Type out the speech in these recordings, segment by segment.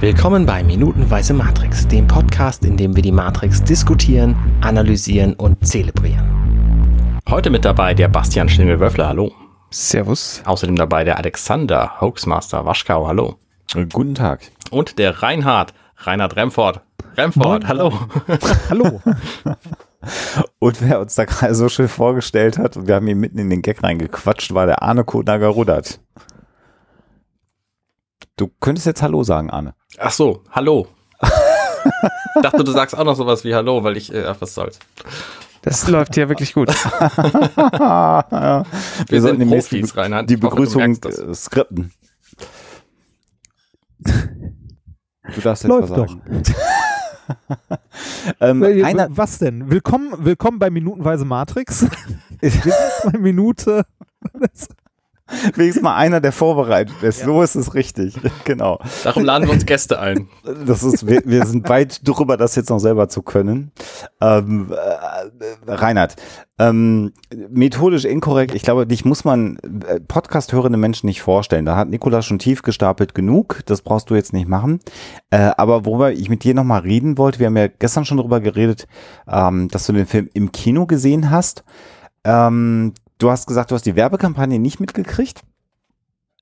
Willkommen bei Minutenweise Matrix, dem Podcast, in dem wir die Matrix diskutieren, analysieren und zelebrieren. Heute mit dabei der Bastian Schlingel-Wöffler, hallo. Servus. Außerdem dabei der Alexander Hoaxmaster Waschkau, hallo. Guten Tag. Und der Reinhard, Reinhard Remford. Remford, hallo. hallo. Und wer uns da gerade so schön vorgestellt hat, und wir haben ihn mitten in den Gag reingequatscht, war der Arne Kodnager-Rudert. Du könntest jetzt Hallo sagen, Arne. Ach so, Hallo. ich dachte, du sagst auch noch sowas wie Hallo, weil ich, äh, ach, was soll's. Das läuft ja wirklich gut. ja. Wir, wir sind Profis, Reinhard. Die Begrüßung hoffe, skripten. Du darfst jetzt Läuft doch. ähm, einer, was denn? Willkommen, willkommen bei Minutenweise Matrix. Wir sind bei Minute Wenigstens mal einer, der vorbereitet ist. Ja. So ist es richtig. Genau. Darum laden wir uns Gäste ein. Das ist, wir, wir sind weit drüber, das jetzt noch selber zu können. Ähm, äh, Reinhard, ähm, methodisch inkorrekt. Ich glaube, dich muss man äh, Podcast hörende Menschen nicht vorstellen. Da hat Nikola schon tief gestapelt genug. Das brauchst du jetzt nicht machen. Äh, aber worüber ich mit dir nochmal reden wollte, wir haben ja gestern schon darüber geredet, ähm, dass du den Film im Kino gesehen hast. Ähm, Du hast gesagt, du hast die Werbekampagne nicht mitgekriegt?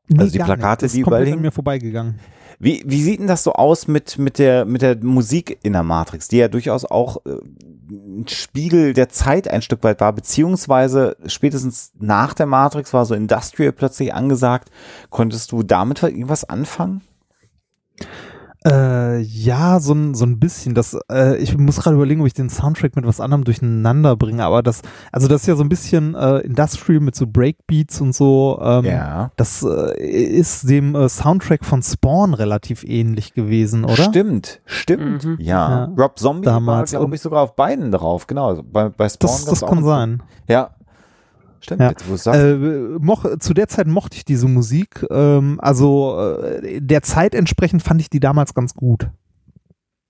Nee, also die Plakate, nicht. die überall an mir vorbeigegangen. Wie, wie sieht denn das so aus mit, mit, der, mit der Musik in der Matrix, die ja durchaus auch äh, ein Spiegel der Zeit ein Stück weit war, beziehungsweise spätestens nach der Matrix war so Industrial plötzlich angesagt. Konntest du damit irgendwas anfangen? Äh, ja, so ein, so ein bisschen. Das, äh, ich muss gerade überlegen, ob ich den Soundtrack mit was anderem durcheinander bringe, aber das, also das ist ja so ein bisschen äh, Industrial mit so Breakbeats und so. Ähm, ja. Das äh, ist dem äh, Soundtrack von Spawn relativ ähnlich gewesen, oder? Stimmt, stimmt. Mhm. Ja. ja. Rob Zombie Damals war, glaube ich, sogar auf beiden drauf, genau. Bei, bei Spawn das, das kann sein. Ja, Stimmt, ja. jetzt, wo sagst. Äh, moch, zu der Zeit mochte ich diese Musik. Ähm, also äh, der Zeit entsprechend fand ich die damals ganz gut.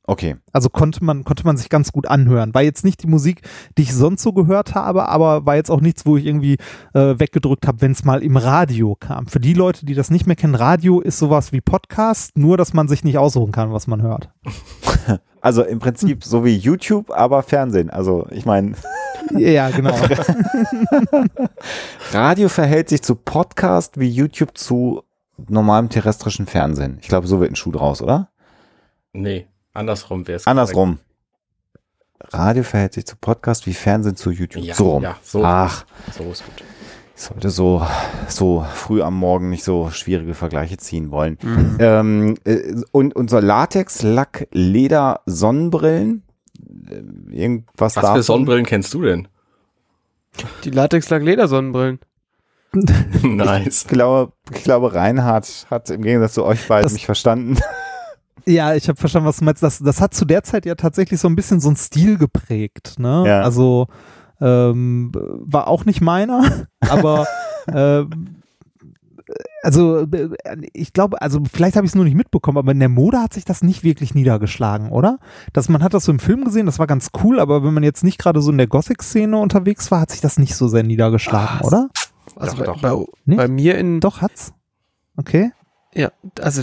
Okay. Also konnte man, konnte man sich ganz gut anhören. War jetzt nicht die Musik, die ich sonst so gehört habe, aber war jetzt auch nichts, wo ich irgendwie äh, weggedrückt habe, wenn es mal im Radio kam. Für die Leute, die das nicht mehr kennen, Radio ist sowas wie Podcast, nur dass man sich nicht aussuchen kann, was man hört. Also im Prinzip so wie YouTube, aber Fernsehen. Also ich meine. Ja, genau. Radio verhält sich zu Podcast wie YouTube zu normalem terrestrischen Fernsehen. Ich glaube, so wird ein Schuh draus, oder? Nee, andersrum wäre es. Andersrum. Radio verhält sich zu Podcast wie Fernsehen zu YouTube. Ja, so rum. Ja, so. Ach. So ist gut. Ich sollte so, so früh am Morgen nicht so schwierige Vergleiche ziehen wollen. Mhm. Ähm, äh, und unser Latex, Lack, Leder, Sonnenbrillen. Äh, irgendwas Was davon? für Sonnenbrillen kennst du denn? Die Latex, Lack, Leder, Sonnenbrillen. nice. Ich glaube, ich glaube, Reinhard hat im Gegensatz zu euch beiden das, mich verstanden. Ja, ich habe verstanden, was du meinst. Das, das hat zu der Zeit ja tatsächlich so ein bisschen so ein Stil geprägt. Ne? Ja. Also ähm, war auch nicht meiner, aber äh, also ich glaube, also vielleicht habe ich es nur nicht mitbekommen, aber in der Mode hat sich das nicht wirklich niedergeschlagen, oder? Dass man hat das so im Film gesehen, das war ganz cool, aber wenn man jetzt nicht gerade so in der Gothic-Szene unterwegs war, hat sich das nicht so sehr niedergeschlagen, Ach, oder? Also doch, bei, doch. Bei, bei, mir in doch hat's. Okay. Ja, also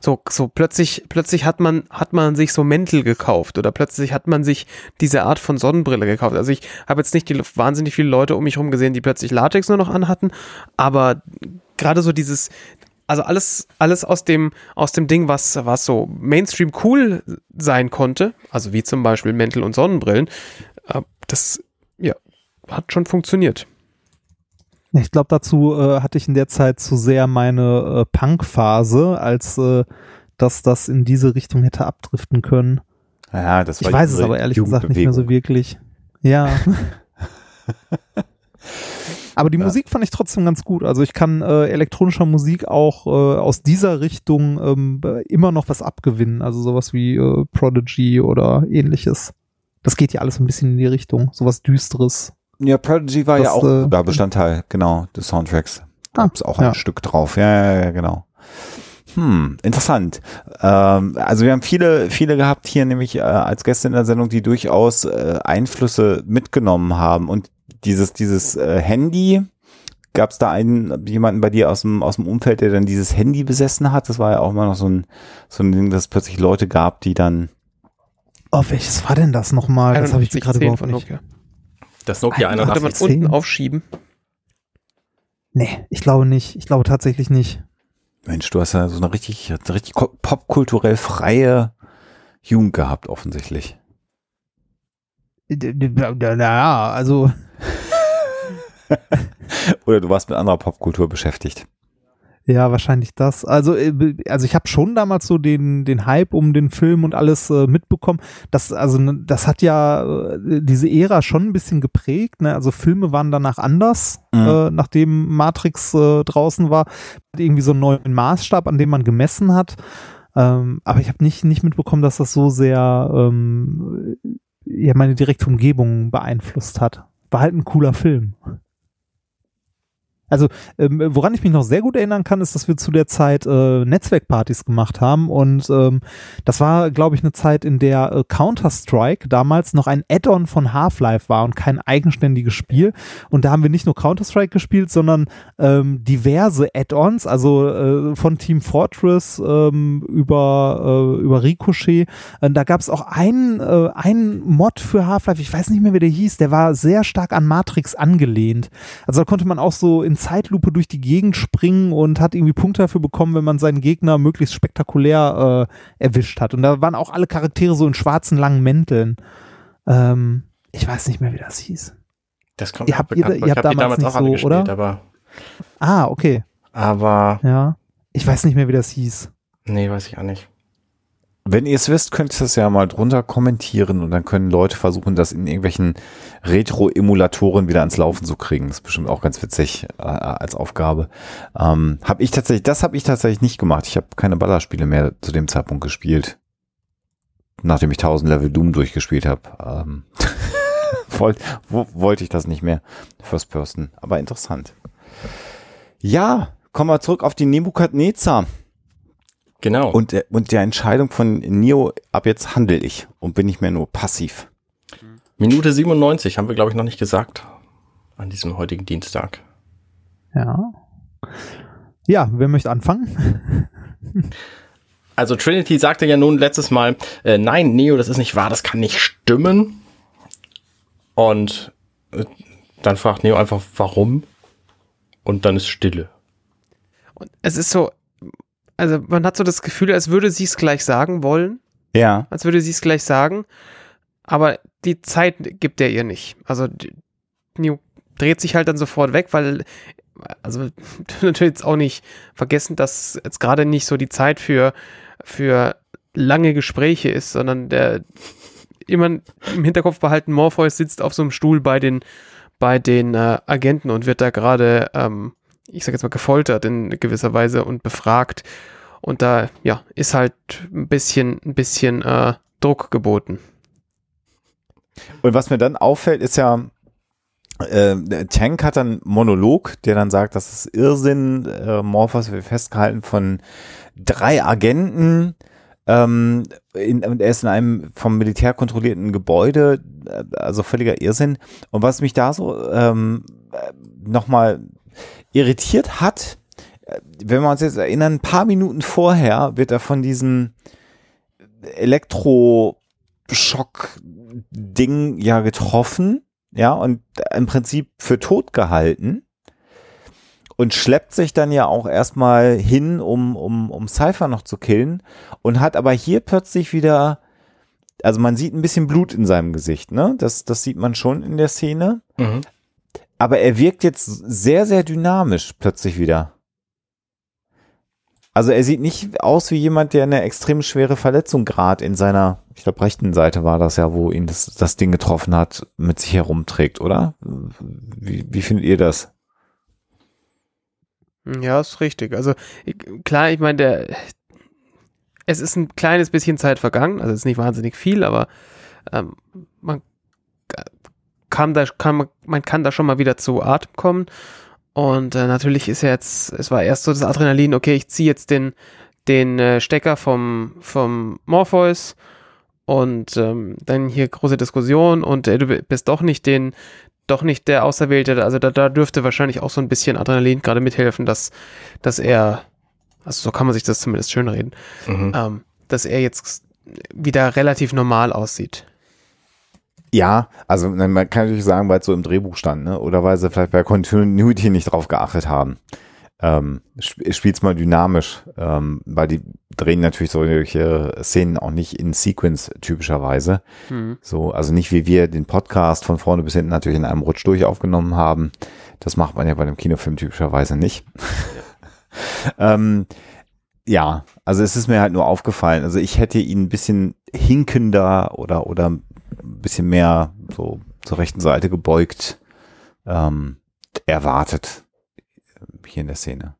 so, so plötzlich, plötzlich hat man, hat man sich so Mäntel gekauft oder plötzlich hat man sich diese Art von Sonnenbrille gekauft. Also ich habe jetzt nicht die, wahnsinnig viele Leute um mich herum gesehen, die plötzlich Latex nur noch anhatten, aber gerade so dieses, also alles, alles aus dem, aus dem Ding, was, was so Mainstream cool sein konnte, also wie zum Beispiel Mäntel und Sonnenbrillen, äh, das, ja, hat schon funktioniert. Ich glaube, dazu äh, hatte ich in der Zeit zu sehr meine äh, Punk-Phase, als äh, dass das in diese Richtung hätte abdriften können. Ja, das war Ich weiß es aber ehrlich gesagt nicht mehr so wirklich. Ja. aber die ja. Musik fand ich trotzdem ganz gut. Also ich kann äh, elektronischer Musik auch äh, aus dieser Richtung ähm, immer noch was abgewinnen. Also sowas wie äh, Prodigy oder ähnliches. Das geht ja alles ein bisschen in die Richtung. Sowas Düsteres. Ja, Prodigy war das, ja auch äh, sogar Bestandteil, genau, des Soundtracks. Da ah, gab's auch ja. ein Stück drauf. Ja, ja, ja, genau. Hm, interessant. Ähm, also wir haben viele, viele gehabt hier, nämlich äh, als Gäste in der Sendung, die durchaus äh, Einflüsse mitgenommen haben. Und dieses, dieses äh, Handy gab es da einen, jemanden bei dir aus dem, aus dem Umfeld, der dann dieses Handy besessen hat? Das war ja auch immer noch so ein, so ein Ding, dass es plötzlich Leute gab, die dann. Oh, welches war denn das nochmal? Das habe ich mir gerade überhaupt nicht. Nokia. Das Nokia 81. Konnte man unten aufschieben? Nee, ich glaube nicht. Ich glaube tatsächlich nicht. Mensch, du hast ja so eine richtig, richtig popkulturell freie Jugend gehabt, offensichtlich. Naja, also. Oder du warst mit anderer Popkultur beschäftigt. Ja, wahrscheinlich das. Also, äh, also ich habe schon damals so den, den Hype um den Film und alles äh, mitbekommen. Das, also, das hat ja äh, diese Ära schon ein bisschen geprägt. Ne? Also Filme waren danach anders, mhm. äh, nachdem Matrix äh, draußen war. Irgendwie so einen neuen Maßstab, an dem man gemessen hat. Ähm, aber ich habe nicht, nicht mitbekommen, dass das so sehr ähm, ja, meine direkte Umgebung beeinflusst hat. War halt ein cooler Film. Also, ähm, woran ich mich noch sehr gut erinnern kann, ist, dass wir zu der Zeit äh, Netzwerkpartys gemacht haben und ähm, das war, glaube ich, eine Zeit, in der äh, Counter-Strike damals noch ein Add-on von Half-Life war und kein eigenständiges Spiel. Und da haben wir nicht nur Counter-Strike gespielt, sondern ähm, diverse Add-ons, also äh, von Team Fortress ähm, über, äh, über Ricochet. Äh, da gab es auch einen, äh, einen Mod für Half-Life, ich weiß nicht mehr, wie der hieß, der war sehr stark an Matrix angelehnt. Also da konnte man auch so in Zeitlupe durch die Gegend springen und hat irgendwie Punkte dafür bekommen, wenn man seinen Gegner möglichst spektakulär äh, erwischt hat. Und da waren auch alle Charaktere so in schwarzen langen Mänteln. Ähm, ich weiß nicht mehr, wie das hieß. Das kommt ihr habt, ihr, ihr habt damals, damals auch so, gespielt, oder? aber. Ah, okay. Aber. Ja. Ich weiß nicht mehr, wie das hieß. Nee, weiß ich auch nicht. Wenn ihr es wisst, könnt ihr es ja mal drunter kommentieren und dann können Leute versuchen, das in irgendwelchen Retro-Emulatoren wieder ans Laufen zu kriegen. Das ist bestimmt auch ganz witzig äh, als Aufgabe. Ähm, hab ich tatsächlich, das habe ich tatsächlich nicht gemacht. Ich habe keine Ballerspiele mehr zu dem Zeitpunkt gespielt, nachdem ich 1000 Level Doom durchgespielt habe. Ähm, wollte wollt ich das nicht mehr. First Person, aber interessant. Ja, kommen wir zurück auf die Nebukadnezar. Genau. Und, äh, und der Entscheidung von Neo, ab jetzt handle ich und bin nicht mehr nur passiv. Minute 97 haben wir, glaube ich, noch nicht gesagt an diesem heutigen Dienstag. Ja. Ja, wer möchte anfangen? also Trinity sagte ja nun letztes Mal, äh, nein, Neo, das ist nicht wahr, das kann nicht stimmen. Und äh, dann fragt Neo einfach, warum? Und dann ist Stille. Und es ist so, also man hat so das Gefühl, als würde sie es gleich sagen wollen. Ja. Als würde sie es gleich sagen. Aber die Zeit gibt er ihr nicht. Also Neo dreht sich halt dann sofort weg, weil, also natürlich jetzt auch nicht vergessen, dass jetzt gerade nicht so die Zeit für, für lange Gespräche ist, sondern der immer im Hinterkopf behalten, Morpheus sitzt auf so einem Stuhl bei den, bei den äh, Agenten und wird da gerade ähm, ich sag jetzt mal, gefoltert in gewisser Weise und befragt. Und da, ja, ist halt ein bisschen, ein bisschen äh, Druck geboten. Und was mir dann auffällt, ist ja, äh, Tank hat dann Monolog, der dann sagt, das ist Irrsinn, äh, Morphos wird festgehalten von drei Agenten, ähm, in, er ist in einem vom Militär kontrollierten Gebäude, äh, also völliger Irrsinn. Und was mich da so ähm, äh, nochmal irritiert hat, äh, wenn wir uns jetzt erinnern, ein paar Minuten vorher wird er von diesem Elektroschock-Ding ja getroffen, ja, und im Prinzip für tot gehalten und schleppt sich dann ja auch erstmal hin, um, um, um Cypher noch zu killen und hat aber hier plötzlich wieder, also man sieht ein bisschen Blut in seinem Gesicht, ne? Das, das sieht man schon in der Szene. Mhm aber er wirkt jetzt sehr, sehr dynamisch plötzlich wieder. Also er sieht nicht aus wie jemand, der eine extrem schwere Verletzung gerade in seiner, ich glaube, rechten Seite war das ja, wo ihn das, das Ding getroffen hat, mit sich herumträgt, oder? Wie, wie findet ihr das? Ja, ist richtig. Also klar, ich meine, der es ist ein kleines bisschen Zeit vergangen, also es ist nicht wahnsinnig viel, aber ähm, man kam da, kann, man kann da schon mal wieder zu Atem kommen. Und äh, natürlich ist ja jetzt, es war erst so das Adrenalin, okay, ich ziehe jetzt den, den äh, Stecker vom, vom Morpheus und ähm, dann hier große Diskussion und äh, du bist doch nicht den, doch nicht der Auserwählte. Also da, da dürfte wahrscheinlich auch so ein bisschen Adrenalin gerade mithelfen, dass, dass er, also so kann man sich das zumindest schön reden, Mhm. ähm, dass er jetzt wieder relativ normal aussieht. Ja, also na, man kann natürlich sagen, weil es so im Drehbuch stand, ne? oder weil sie vielleicht bei Continuity nicht drauf geachtet haben. Ähm, sp spielt's mal dynamisch, ähm, weil die drehen natürlich solche Szenen auch nicht in Sequence typischerweise. Hm. So, also nicht wie wir den Podcast von vorne bis hinten natürlich in einem Rutsch durch aufgenommen haben. Das macht man ja bei einem Kinofilm typischerweise nicht. ähm, ja, also es ist mir halt nur aufgefallen. Also ich hätte ihn ein bisschen hinkender oder, oder ein bisschen mehr so zur rechten Seite gebeugt ähm, erwartet hier in der Szene.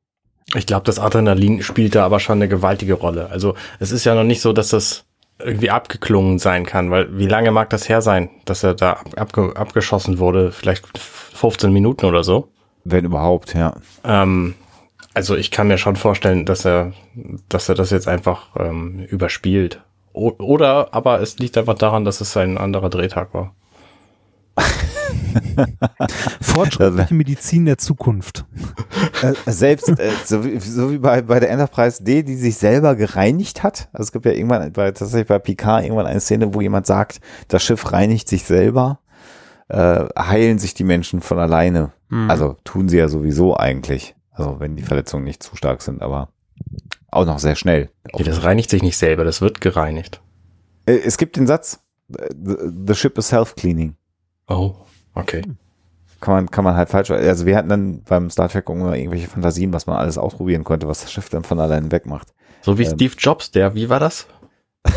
Ich glaube, das Adrenalin spielt da aber schon eine gewaltige Rolle. Also es ist ja noch nicht so, dass das irgendwie abgeklungen sein kann, weil wie lange mag das her sein, dass er da abge abgeschossen wurde? Vielleicht 15 Minuten oder so. Wenn überhaupt, ja. Ähm, also ich kann mir schon vorstellen, dass er, dass er das jetzt einfach ähm, überspielt. Oder aber es liegt einfach daran, dass es ein anderer Drehtag war. Fortschrittliche Medizin der Zukunft. Äh, selbst äh, so, wie, so wie bei, bei der Enterprise D, die sich selber gereinigt hat. Also es gibt ja irgendwann bei, tatsächlich bei Picard irgendwann eine Szene, wo jemand sagt, das Schiff reinigt sich selber, äh, heilen sich die Menschen von alleine. Hm. Also tun sie ja sowieso eigentlich. Also wenn die Verletzungen nicht zu stark sind, aber auch noch sehr schnell. Okay, das reinigt sich nicht selber, das wird gereinigt. Äh, Es gibt den Satz, äh, the, ship is self-cleaning. Oh, okay. Kann man, kann man halt falsch, also wir hatten dann beim Star Trek irgendwelche Fantasien, was man alles ausprobieren konnte, was das Schiff dann von alleine wegmacht. So wie Ähm. Steve Jobs, der, wie war das?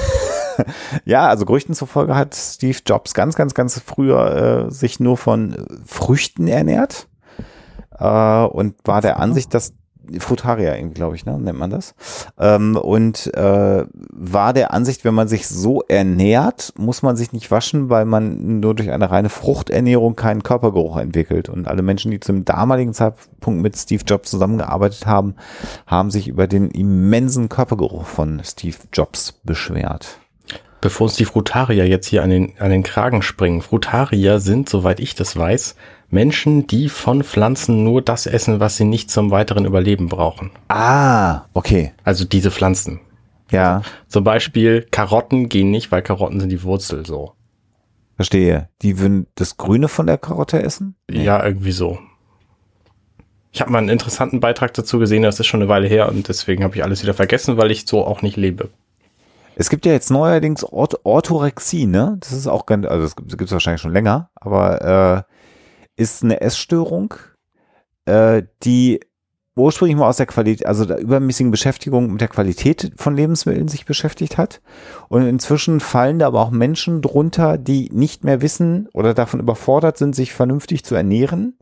Ja, also Gerüchten zufolge hat Steve Jobs ganz, ganz, ganz früher äh, sich nur von Früchten ernährt äh, und war der Ansicht, dass Frutaria, glaube ich, ne, nennt man das. Ähm, und äh, war der Ansicht, wenn man sich so ernährt, muss man sich nicht waschen, weil man nur durch eine reine Fruchternährung keinen Körpergeruch entwickelt. Und alle Menschen, die zum damaligen Zeitpunkt mit Steve Jobs zusammengearbeitet haben, haben sich über den immensen Körpergeruch von Steve Jobs beschwert. Bevor uns die Frutarier jetzt hier an den, an den Kragen springen. Frutarier sind, soweit ich das weiß, Menschen, die von Pflanzen nur das essen, was sie nicht zum weiteren Überleben brauchen. Ah, okay. Also diese Pflanzen. Ja, Zum Beispiel Karotten gehen nicht, weil Karotten sind die Wurzel so. verstehe. Die würden das Grüne von der Karotte essen? Ja, irgendwie so. Ich habe mal einen interessanten Beitrag dazu gesehen, das ist schon eine Weile her und deswegen habe ich alles wieder vergessen, weil ich so auch nicht lebe. Es gibt ja jetzt neuerdings Ort Orthorexie, ne? Das ist auch ganz, also das gibt es wahrscheinlich schon länger, aber äh, ist eine Essstörung, äh, die ursprünglich mal aus der Qualität, also der übermäßigen Beschäftigung mit der Qualität von Lebensmitteln sich beschäftigt hat. Und inzwischen fallen da aber auch Menschen drunter, die nicht mehr wissen oder davon überfordert sind, sich vernünftig zu ernähren.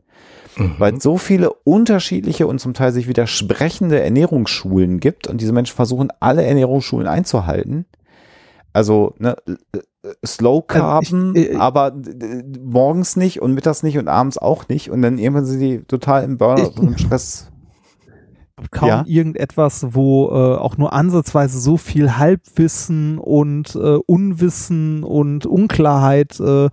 weil es so viele unterschiedliche und zum Teil sich widersprechende Ernährungsschulen gibt und diese Menschen versuchen, alle Ernährungsschulen einzuhalten. Also ne, Slow Carben, Also ich- äh, aber äh, morgens nicht und mittags nicht und abends auch nicht und dann irgendwann sind die total im Burnout Ich- und Stress. kaum Ja. irgendetwas, wo äh, auch nur ansatzweise so viel Halbwissen und äh, Unwissen und Unklarheit äh, äh,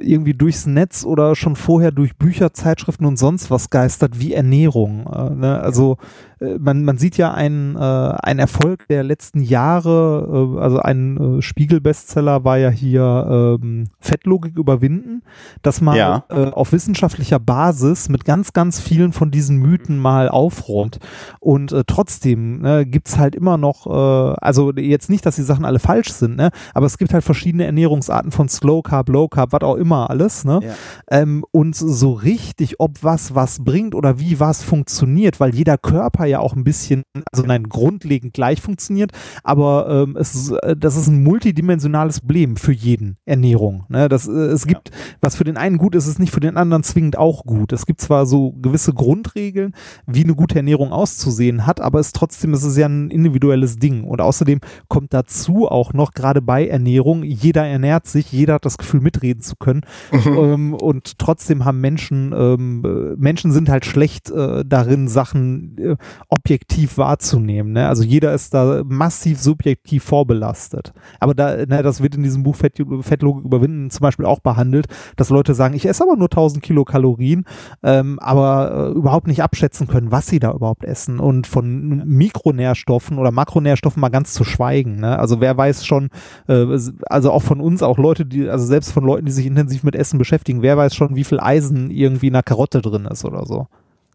irgendwie durchs Netz oder schon vorher durch Bücher, Zeitschriften und sonst was geistert wie Ernährung. Äh, ne? Also äh, man, man sieht ja einen, äh, einen Erfolg der letzten Jahre, äh, also ein äh, Spiegel-Bestseller war ja hier ähm, Fettlogik überwinden, dass man Ja. äh, auf wissenschaftlicher Basis mit ganz, ganz vielen von diesen Mythen mal aufräumt. Und äh, trotzdem ne, gibt's halt immer noch, äh, also jetzt nicht, dass die Sachen alle falsch sind, ne, aber es gibt halt verschiedene Ernährungsarten von Slow Carb, Low Carb, was auch immer alles. Ne? Ja. Ähm, und so richtig, ob was was bringt oder wie was funktioniert, weil jeder Körper ja auch ein bisschen, also nein, grundlegend gleich funktioniert, aber ähm, es, ist, äh, das ist ein multidimensionales Problem für jeden Ernährung. Ne? Das, äh, es gibt, was für den einen gut ist, ist nicht für den anderen zwingend auch gut. Es gibt zwar so gewisse Grundregeln, wie eine gute Ernährung auszusehen hat, aber es trotzdem es ist ja ein individuelles Ding. Und außerdem kommt dazu auch noch gerade bei Ernährung, jeder ernährt sich, jeder hat das Gefühl mitreden zu können. ähm, und trotzdem haben Menschen, ähm, äh, Menschen sind halt schlecht äh, darin, Sachen äh, objektiv wahrzunehmen. Ne? Also jeder ist da massiv subjektiv vorbelastet. Aber da, ne, das wird in diesem Buch Fett, Fettlogik überwinden zum Beispiel auch behandelt, dass Leute sagen, ich esse aber nur 1000 Kilokalorien, ähm, aber äh, überhaupt nicht abschätzen können, was sie da überhaupt essen und von Mikronährstoffen oder Makronährstoffen mal ganz zu schweigen. Ne? Also wer weiß schon, äh, also auch von uns, auch Leute, die, also selbst von Leuten, die sich intensiv mit Essen beschäftigen, wer weiß schon, wie viel Eisen irgendwie in einer Karotte drin ist oder so.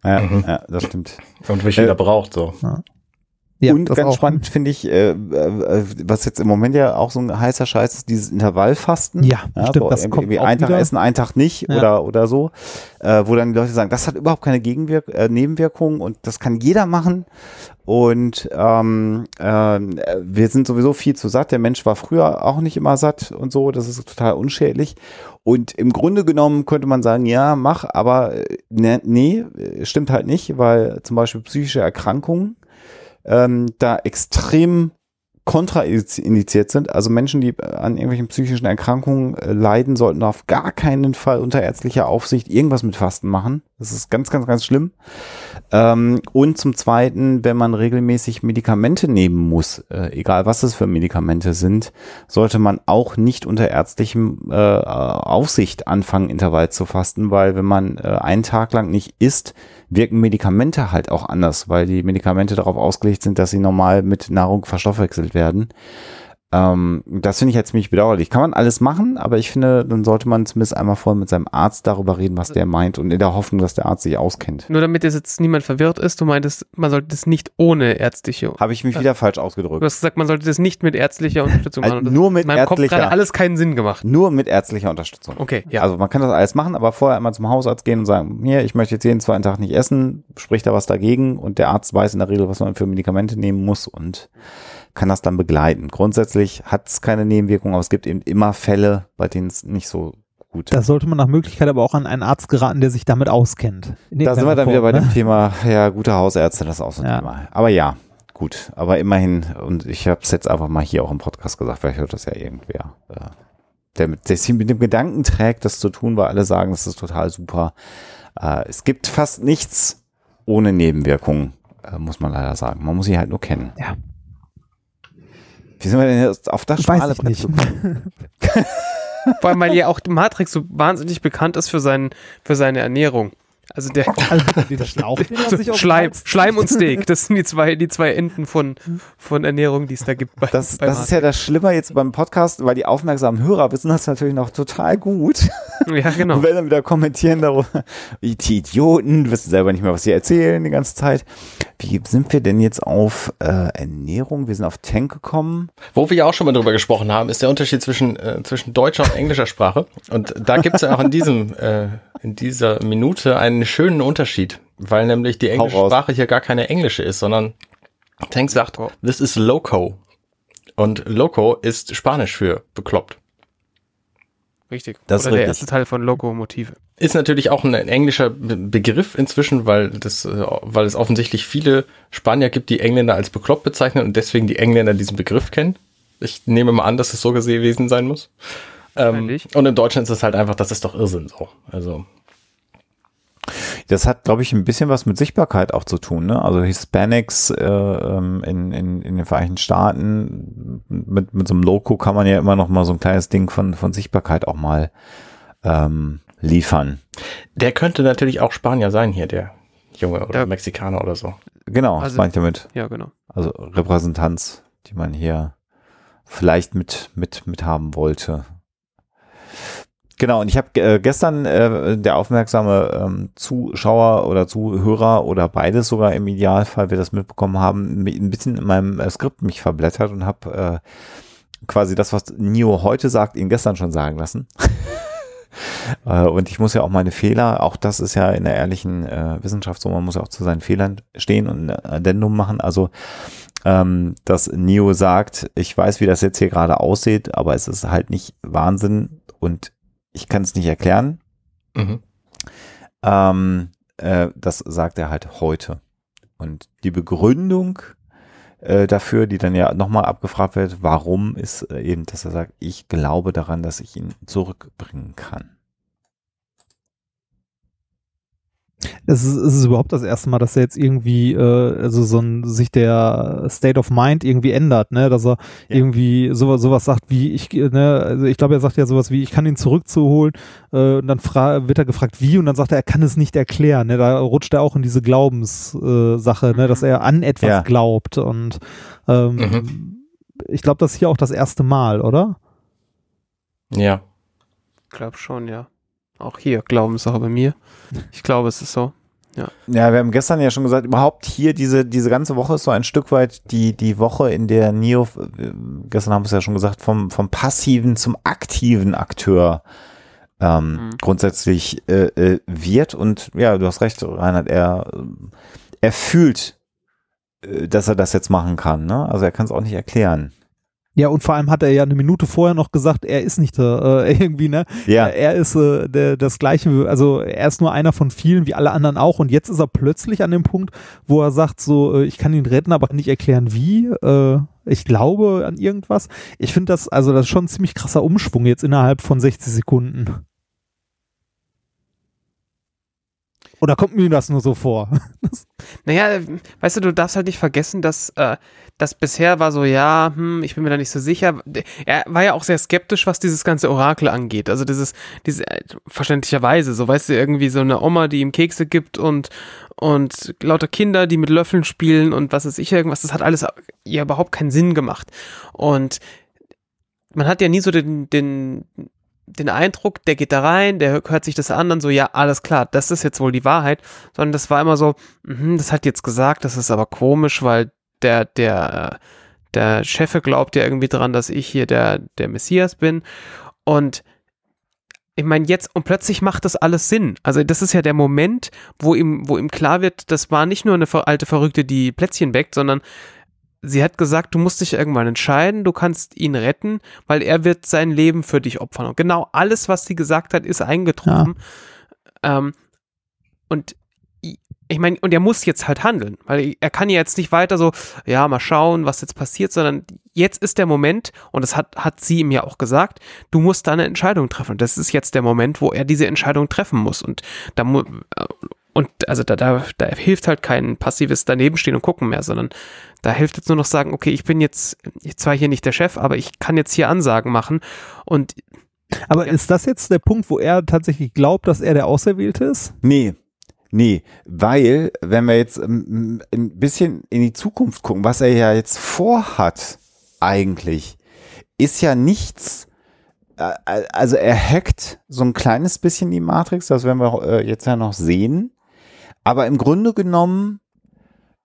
Ja, mhm. ja das stimmt. Und wie viel äh, er braucht, so. Ja. Ja, und ganz auch. spannend finde ich, äh, äh, was jetzt im Moment ja auch so ein heißer Scheiß ist, dieses Intervallfasten. Ja, ja stimmt, das kommt ein Tag wieder. essen, ein Tag nicht ja. oder, oder so, äh, wo dann die Leute sagen, das hat überhaupt keine Gegenwirk äh, Nebenwirkungen und das kann jeder machen. Und ähm, äh, wir sind sowieso viel zu satt. Der Mensch war früher auch nicht immer satt und so. Das ist total unschädlich. Und im Grunde genommen könnte man sagen, ja, mach, aber äh, ne, nee, stimmt halt nicht, weil zum Beispiel psychische Erkrankungen ähm, da extrem kontraindiziert sind. Also Menschen, die an irgendwelchen psychischen Erkrankungen äh, leiden, sollten auf gar keinen Fall unter ärztlicher Aufsicht irgendwas mit Fasten machen. Das ist ganz, ganz, ganz schlimm. Ähm, und zum Zweiten, wenn man regelmäßig Medikamente nehmen muss, äh, egal was es für Medikamente sind, sollte man auch nicht unter ärztlichem äh, Aufsicht anfangen, Intervall zu fasten, weil wenn man einen Tag lang nicht isst, wirken Medikamente halt auch anders, weil die Medikamente darauf ausgelegt sind, dass sie normal mit Nahrung verstoffwechselt werden. Ähm, das finde ich jetzt ziemlich bedauerlich. Kann man alles machen, aber ich finde, dann sollte man zumindest einmal voll mit seinem Arzt darüber reden, was der meint und in der Hoffnung, dass der Arzt sich auskennt. Nur damit jetzt niemand verwirrt ist, du meintest, man sollte das nicht ohne ärztliche. Habe ich mich wieder falsch ausgedrückt. Du hast gesagt, man sollte das nicht mit ärztlicher Unterstützung also machen. nur mit in meinem ärztlicher. Kopf gerade alles keinen Sinn gemacht. Nur mit ärztlicher Unterstützung. Okay, ja. Also man kann das alles machen, aber vorher einmal zum Hausarzt gehen und sagen, hier, ich möchte jetzt jeden zweiten Tag nicht essen, spricht da was dagegen und der Arzt weiß in der Regel, was man für Medikamente nehmen muss und kann das dann begleiten. Grundsätzlich hat es keine Nebenwirkungen, aber es gibt eben immer Fälle, bei denen es nicht so gut Da sollte man nach Möglichkeit aber auch an einen Arzt geraten, der sich damit auskennt. Da sind wir dann Form, wieder bei ne? dem Thema, ja, gute Hausärzte, das ist auch so ein ja. Thema. Aber ja, gut. Aber immerhin, und ich habe es jetzt einfach mal hier auch im Podcast gesagt, vielleicht hört das ja irgendwer, äh, der, mit, der mit dem Gedanken trägt, das zu tun, weil alle sagen, das ist total super. Äh, es gibt fast nichts ohne Nebenwirkungen, äh, muss man leider sagen. Man muss sie halt nur kennen. Ja. Wie sind wir denn jetzt auf das schmale Brett nicht. Vor allem, weil ja auch Matrix so wahnsinnig bekannt ist für, seinen, für seine Ernährung. Also der also den Schlauch, den Schleim, Schleim und Steak, das sind die zwei, die zwei Enden von, von Ernährung, die es da gibt. Bei, das bei das ist ja das Schlimme jetzt beim Podcast, weil die aufmerksamen Hörer wissen das natürlich noch total gut. Ja, genau. Und wenn dann wieder kommentieren darüber, wie die Idioten, wissen selber nicht mehr, was sie erzählen die ganze Zeit. Wie sind wir denn jetzt auf äh, Ernährung? Wir sind auf Tank gekommen. Wo wir ja auch schon mal drüber gesprochen haben, ist der Unterschied zwischen, äh, zwischen deutscher und englischer Sprache. Und da gibt es ja auch in diesem, äh, in dieser Minute einen schönen Unterschied, weil nämlich die englische Sprache hier gar keine englische ist, sondern Tank sagt, oh. this is loco. Und loco ist Spanisch für bekloppt. Richtig. Das Oder der richtig. erste Teil von Lokomotive. Ist natürlich auch ein englischer Begriff inzwischen, weil das, äh, weil es offensichtlich viele Spanier gibt, die Engländer als bekloppt bezeichnen und deswegen die Engländer diesen Begriff kennen. Ich nehme mal an, dass es so gewesen sein muss. Ähm, und in Deutschland ist es halt einfach, das ist doch Irrsinn so. Also. Das hat, glaube ich, ein bisschen was mit Sichtbarkeit auch zu tun. Ne? Also Hispanics äh, ähm, in, in, in den Vereinigten Staaten mit, mit so einem Loco kann man ja immer noch mal so ein kleines Ding von, von Sichtbarkeit auch mal ähm, liefern. Der könnte natürlich auch Spanier sein hier, der Junge oder ja. Mexikaner oder so. Genau, also, das meine ich damit. Ja, genau. Also Repräsentanz, die man hier vielleicht mit, mit, mit haben wollte. Genau, und ich habe äh, gestern äh, der aufmerksame ähm, Zuschauer oder Zuhörer oder beides sogar im Idealfall, wir das mitbekommen haben, ein bisschen in meinem äh, Skript mich verblättert und habe äh, quasi das, was Nio heute sagt, ihn gestern schon sagen lassen. äh, und ich muss ja auch meine Fehler, auch das ist ja in der ehrlichen äh, Wissenschaft so, man muss ja auch zu seinen Fehlern stehen und ein Addendum machen. Also ähm, dass Neo sagt, ich weiß, wie das jetzt hier gerade aussieht, aber es ist halt nicht Wahnsinn und ich kann es nicht erklären. Mhm. Ähm, äh, das sagt er halt heute. Und die Begründung äh, dafür, die dann ja nochmal abgefragt wird, warum ist äh, eben, dass er sagt, ich glaube daran, dass ich ihn zurückbringen kann. Es ist, es ist überhaupt das erste Mal, dass er jetzt irgendwie, äh, also so ein, sich der State of Mind irgendwie ändert, ne, dass er Ja. irgendwie sowas, sowas sagt wie, ich, ne, also ich glaube, er sagt ja sowas wie, ich kann ihn zurückzuholen, äh, und dann wird er gefragt, wie, und dann sagt er, er kann es nicht erklären, ne, da rutscht er auch in diese Glaubenssache, äh, ne, dass er an etwas Ja. glaubt und, ähm, ich glaube, das ist hier auch das erste Mal, oder? Ja. Glaub schon, ja. Auch hier Glaubenssache bei mir. Ich glaube, es ist so. Ja, wir haben gestern ja schon gesagt, überhaupt hier diese, diese ganze Woche ist so ein Stück weit die, die Woche, in der Neo, äh, gestern haben wir es ja schon gesagt, vom, vom passiven zum aktiven Akteur ähm, Mhm. grundsätzlich äh, äh, wird. Und ja, du hast recht, Reinhard, er, er fühlt, äh, dass er das jetzt machen kann. Ne? Also er kann es auch nicht erklären. Ja, und vor allem hat er ja eine Minute vorher noch gesagt, er ist nicht äh, irgendwie, ne? Ja, Er ist äh, der, das gleiche, also er ist nur einer von vielen, wie alle anderen auch. Und jetzt ist er plötzlich an dem Punkt, wo er sagt, so, äh, ich kann ihn retten, aber nicht erklären, wie. Äh, ich glaube an irgendwas. Ich finde das, also das ist schon ein ziemlich krasser Umschwung jetzt innerhalb von 60 Sekunden. Oder kommt mir das nur so vor? Naja, weißt du, du darfst halt nicht vergessen, dass äh, das bisher war so, ja, hm, ich bin mir da nicht so sicher. Er war ja auch sehr skeptisch, was dieses ganze Orakel angeht. Also dieses, diese verständlicherweise, so weißt du, irgendwie so eine Oma, die ihm Kekse gibt und und lauter Kinder, die mit Löffeln spielen und was weiß ich irgendwas, das hat alles ja überhaupt keinen Sinn gemacht. Und man hat ja nie so den, den, den Eindruck, der geht da rein, der hört sich das an und so, ja, alles klar, das ist jetzt wohl die Wahrheit, sondern das war immer so, mhm, das hat jetzt gesagt, das ist aber komisch, weil der, der, der Chef glaubt ja irgendwie dran, dass ich hier der, der Messias bin und ich meine, jetzt und plötzlich macht das alles Sinn. Also, das ist ja der Moment, wo ihm, wo ihm klar wird, das war nicht nur eine alte Verrückte, die Plätzchen bäckt, sondern sie hat gesagt, du musst dich irgendwann entscheiden, du kannst ihn retten, weil er wird sein Leben für dich opfern. Und genau alles, was sie gesagt hat, ist eingetroffen. Ähm, und ich meine, und er muss jetzt halt handeln, weil er kann ja jetzt nicht weiter so, ja, mal schauen, was jetzt passiert, sondern jetzt ist der Moment, und das hat, hat sie ihm ja auch gesagt, du musst da eine Entscheidung treffen. Und das ist jetzt der Moment, wo er diese Entscheidung treffen muss. Und da mu und also da, da, da hilft halt kein passives Danebenstehen und gucken mehr, sondern da hilft jetzt nur noch sagen, okay, ich bin jetzt zwar hier nicht der Chef, aber ich kann jetzt hier Ansagen machen und Aber Ja. ist das jetzt der Punkt, wo er tatsächlich glaubt, dass er der Auserwählte ist? Nee, nee, weil, wenn wir jetzt ähm, ein bisschen in die Zukunft gucken, was er ja jetzt vorhat, eigentlich, ist ja nichts, äh, also er hackt so ein kleines bisschen die Matrix, das werden wir äh, jetzt ja noch sehen, aber im Grunde genommen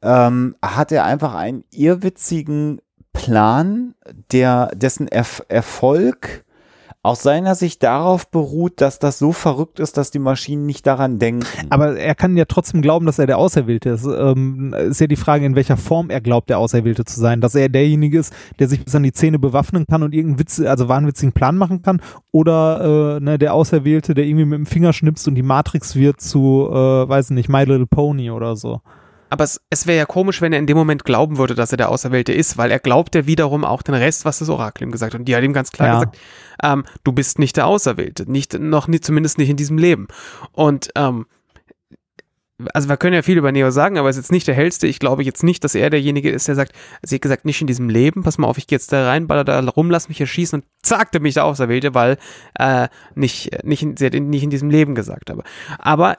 ähm, hat er einfach einen irrwitzigen Plan, der, dessen Erf Erfolg aus seiner Sicht darauf beruht, dass das so verrückt ist, dass die Maschinen nicht daran denken. Aber er kann ja trotzdem glauben, dass er der Auserwählte ist. Ähm, ist ja die Frage, in welcher Form er glaubt, der Auserwählte zu sein. Dass er derjenige ist, der sich bis an die Zähne bewaffnen kann und irgendeinen Witz, also wahnwitzigen Plan machen kann. Oder äh, ne, der Auserwählte, der irgendwie mit dem Finger schnipst und die Matrix wird zu, äh, weiß nicht, My Little Pony oder so. Aber es, es wäre ja komisch, wenn er in dem Moment glauben würde, dass er der Auserwählte ist, weil er glaubt ja wiederum auch den Rest, was das Orakel ihm gesagt hat. Und die hat ihm ganz klar Ja. gesagt, ähm, du bist nicht der Auserwählte, nicht, noch nie, zumindest nicht in diesem Leben. Und ähm, also wir können ja viel über Neo sagen, aber er ist jetzt nicht der hellste. Ich glaube jetzt nicht, dass er derjenige ist, der sagt, sie hat gesagt, nicht in diesem Leben, pass mal auf, ich gehe jetzt da rein, baller da rum, lass mich erschießen und zack, der mich der Auserwählte, weil äh, nicht, nicht, sie hat nicht in diesem Leben gesagt habe. Aber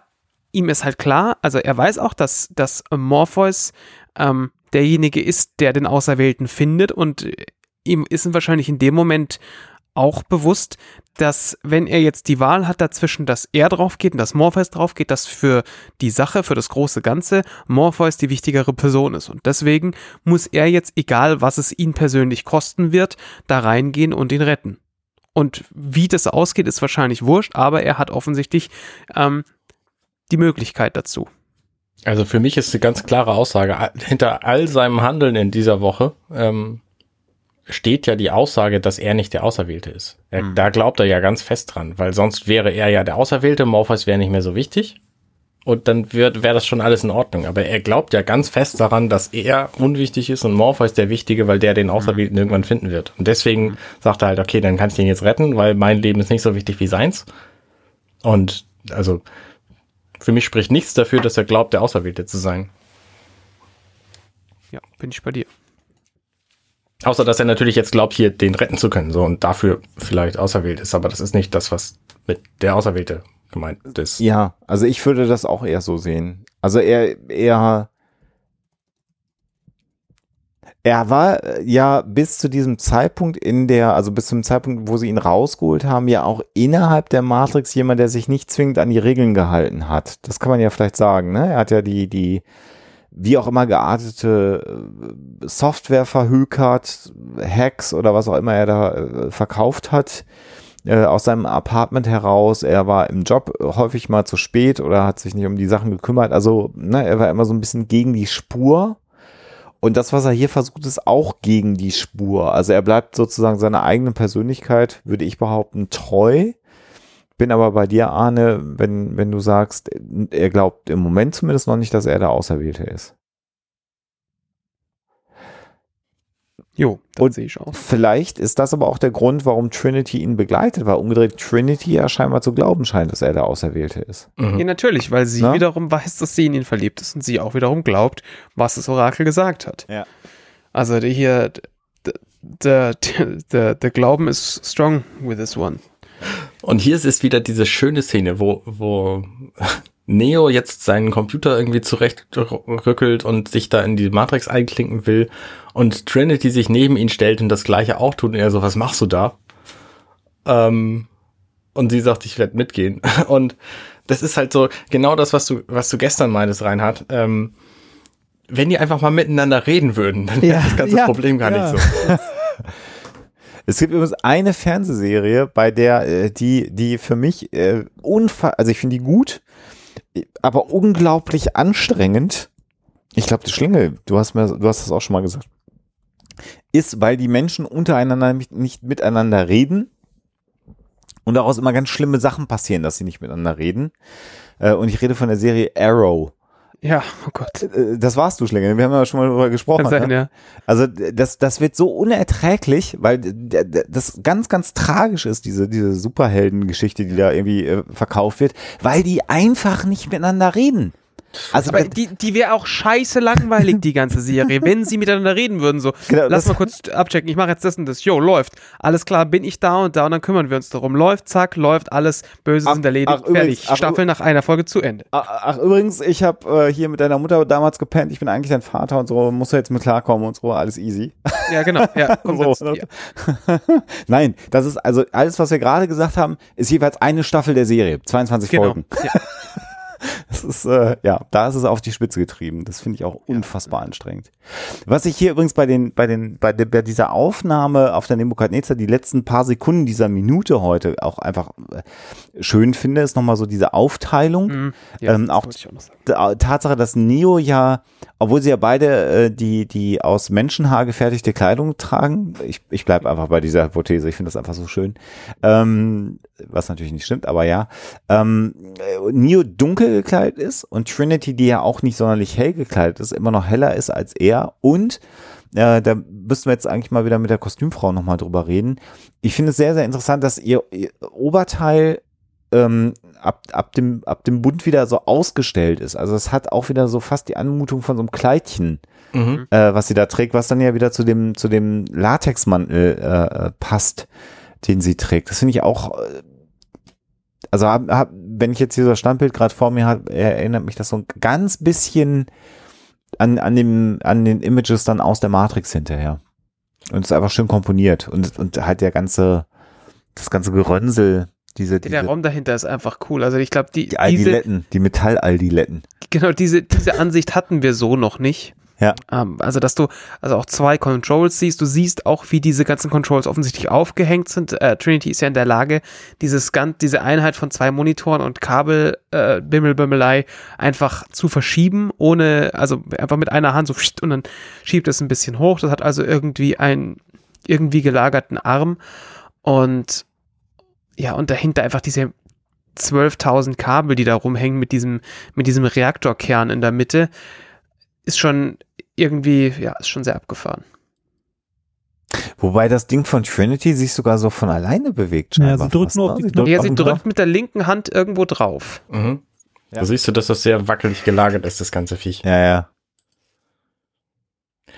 ihm ist halt klar, also er weiß auch, dass, dass Morpheus ähm, derjenige ist, der den Auserwählten findet und äh, ihm ist wahrscheinlich in dem Moment auch bewusst, dass wenn er jetzt die Wahl hat dazwischen, dass er drauf geht und dass Morpheus drauf geht, dass für die Sache, für das große Ganze Morpheus die wichtigere Person ist. Und deswegen muss er jetzt, egal was es ihn persönlich kosten wird, da reingehen und ihn retten. Und wie das ausgeht, ist wahrscheinlich wurscht, aber er hat offensichtlich ähm, die Möglichkeit dazu. Also für mich ist eine ganz klare Aussage, hinter all seinem Handeln in dieser Woche ähm, steht ja die Aussage, dass er nicht der Auserwählte ist. Er, Mhm. Da glaubt er ja ganz fest dran, weil sonst wäre er ja der Auserwählte, Morpheus wäre nicht mehr so wichtig und dann wäre das schon alles in Ordnung. Aber er glaubt ja ganz fest daran, dass er unwichtig ist und Morpheus der Wichtige, weil der den Auserwählten irgendwann finden wird. Und deswegen sagt er halt, okay, dann kann ich den jetzt retten, weil mein Leben ist nicht so wichtig wie seins. Und also für mich spricht nichts dafür, dass er glaubt, der Auserwählte zu sein. Ja, bin ich bei dir. Außer, dass er natürlich jetzt glaubt, hier den retten zu können, so und dafür vielleicht auserwählt ist, aber das ist nicht das, was mit der Auserwählte gemeint ist. Ja, also ich würde das auch eher so sehen. Also er, er, er war äh, ja bis zu diesem Zeitpunkt in der, also bis zum Zeitpunkt, wo sie ihn rausgeholt haben, ja auch innerhalb der Matrix jemand, der sich nicht zwingend an die Regeln gehalten hat. Das kann man ja vielleicht sagen, ne? Er hat ja die, die, wie auch immer geartete äh, Software verhökert, Hacks oder was auch immer er da äh, verkauft hat aus seinem Apartment heraus. Er war im Job häufig mal zu spät oder hat sich nicht um die Sachen gekümmert. Also ne, er war immer so ein bisschen gegen die Spur. Und das, was er hier versucht, ist auch gegen die Spur. Also er bleibt sozusagen seiner eigenen Persönlichkeit, würde ich behaupten, treu. Bin aber bei dir, Arne, wenn, wenn du sagst, er glaubt im Moment zumindest noch nicht, dass er der Auserwählte ist. Jo, das Und sehe ich auch. Vielleicht ist das aber auch der Grund, warum Trinity ihn begleitet, weil umgedreht Trinity ja scheinbar zu glauben scheint, dass er der Auserwählte ist. Mhm. Ja, natürlich, weil sie Na? wiederum weiß, dass sie in ihn verliebt ist und sie auch wiederum glaubt, was das Orakel gesagt hat. Ja. Also der hier, der, der, der Glauben ist strong with this one. Und hier ist es wieder diese schöne Szene, wo, wo Neo jetzt seinen Computer irgendwie zurechtrückelt und sich da in die Matrix einklinken will und Trinity sich neben ihn stellt und das gleiche auch tut und er so, was machst du da? Ähm, und sie sagt, ich werde mitgehen. Und das ist halt so genau das, was du, was du gestern meintest, Reinhard. Ähm, wenn die einfach mal miteinander reden würden, dann wäre Ja, das ganze ja, Problem gar ja. nicht so. Es gibt übrigens eine Fernsehserie, bei der äh, die, die für mich äh, unfa also ich finde die gut, aber unglaublich anstrengend. Ich glaube, die Schlinge, du hast mir, du hast das auch schon mal gesagt, ist, weil die Menschen untereinander nicht, miteinander reden und daraus immer ganz schlimme Sachen passieren, dass sie nicht miteinander reden. Äh, und ich rede von der Serie Arrow. Ja, oh Gott. Äh, Das warst du, Schlinge. Wir haben ja schon mal darüber gesprochen. Kann sein, ne? ja. Also das, das wird so unerträglich, weil das ganz, ganz tragisch ist, diese, diese Superheldengeschichte, die da irgendwie äh, verkauft wird, weil die einfach nicht miteinander reden. Also Aber die, die wäre auch scheiße langweilig, die ganze Serie, wenn sie miteinander reden würden. So, Genau, lass mal kurz abchecken, ich mache jetzt das und das. Jo, läuft. Alles klar, bin ich da und da und dann kümmern wir uns darum. Läuft, zack, läuft, alles, Böse Ach, sind erledigt, ach, übrigens, fertig. ach, Staffel nach einer Folge zu Ende. Ach, übrigens, ich habe äh, hier mit deiner Mutter damals gepennt, ich bin eigentlich dein Vater und so, muss er jetzt mit klarkommen und so, alles easy. Ja, genau. Ja, So, jetzt, ja. Nein, das ist also alles, was wir gerade gesagt haben, ist jeweils eine Staffel der Serie, 22 Genau. Folgen. Ja. Das ist, äh, ja, da ist es auf die Spitze getrieben. Das finde ich auch unfassbar anstrengend. Was ich hier übrigens bei den, bei den, bei, der, bei dieser Aufnahme auf der Nebukadnezar die letzten paar Sekunden dieser Minute heute auch einfach äh, schön finde, ist nochmal so diese Aufteilung. Mhm. ja Ähm, auch auch Tatsache, dass Neo ja, obwohl sie ja beide äh, die, die aus Menschenhaar gefertigte Kleidung tragen, ich, ich bleibe einfach bei dieser Hypothese, ich finde das einfach so schön, ähm, was natürlich nicht stimmt, aber ja, ähm, äh, Neo dunkel gekleidet ist und Trinity, die ja auch nicht sonderlich hell gekleidet ist, immer noch heller ist als er und äh, da müssten wir jetzt eigentlich mal wieder mit der Kostümfrau nochmal drüber reden. Ich finde es sehr, sehr interessant, dass ihr, ihr Oberteil ähm, ab, ab, dem, ab dem Bund wieder so ausgestellt ist. Also es hat auch wieder so fast die Anmutung von so einem Kleidchen, Mhm. äh, was sie da trägt, was dann ja wieder zu dem, zu dem Latexmantel äh, äh, passt, den sie trägt. Das finde ich auch, äh, also hab, hab, wenn ich jetzt hier das Standbild gerade vor mir habe, erinnert mich das so ein ganz bisschen an, an, dem, an den Images dann aus der Matrix hinterher. Und es ist einfach schön komponiert und, und halt der ganze, das ganze Gerönsel, diese, Der diese Raum dahinter ist einfach cool. Also ich glaube, die, die diese, Aldiletten, die Metall-Aldiletten. genau diese, diese Ansicht hatten wir so noch nicht. Ja. Ähm, also, dass du also auch zwei Controls siehst. Du siehst auch, wie diese ganzen Controls offensichtlich aufgehängt sind. Äh, Trinity ist ja in der Lage, dieses ganz, diese Einheit von zwei Monitoren und Kabel, äh, Bimmelbimmelei einfach zu verschieben, ohne, also einfach mit einer Hand so und dann schiebt es ein bisschen hoch. Das hat also irgendwie einen irgendwie gelagerten Arm und ja, und dahinter einfach diese 12.000 Kabel, die da rumhängen mit diesem, mit diesem Reaktorkern in der Mitte, ist schon irgendwie, ja, ist schon sehr abgefahren. Wobei das Ding von Trinity sich sogar so von alleine bewegt. Ja, sie drückt fast, nur auf ne? die Sie Knöpfe. Ja, auf sie drückt Knopf. mit der linken Hand irgendwo drauf. Mhm. Ja. Da siehst du, dass das sehr wackelig gelagert ist, das ganze Viech. Ja, ja.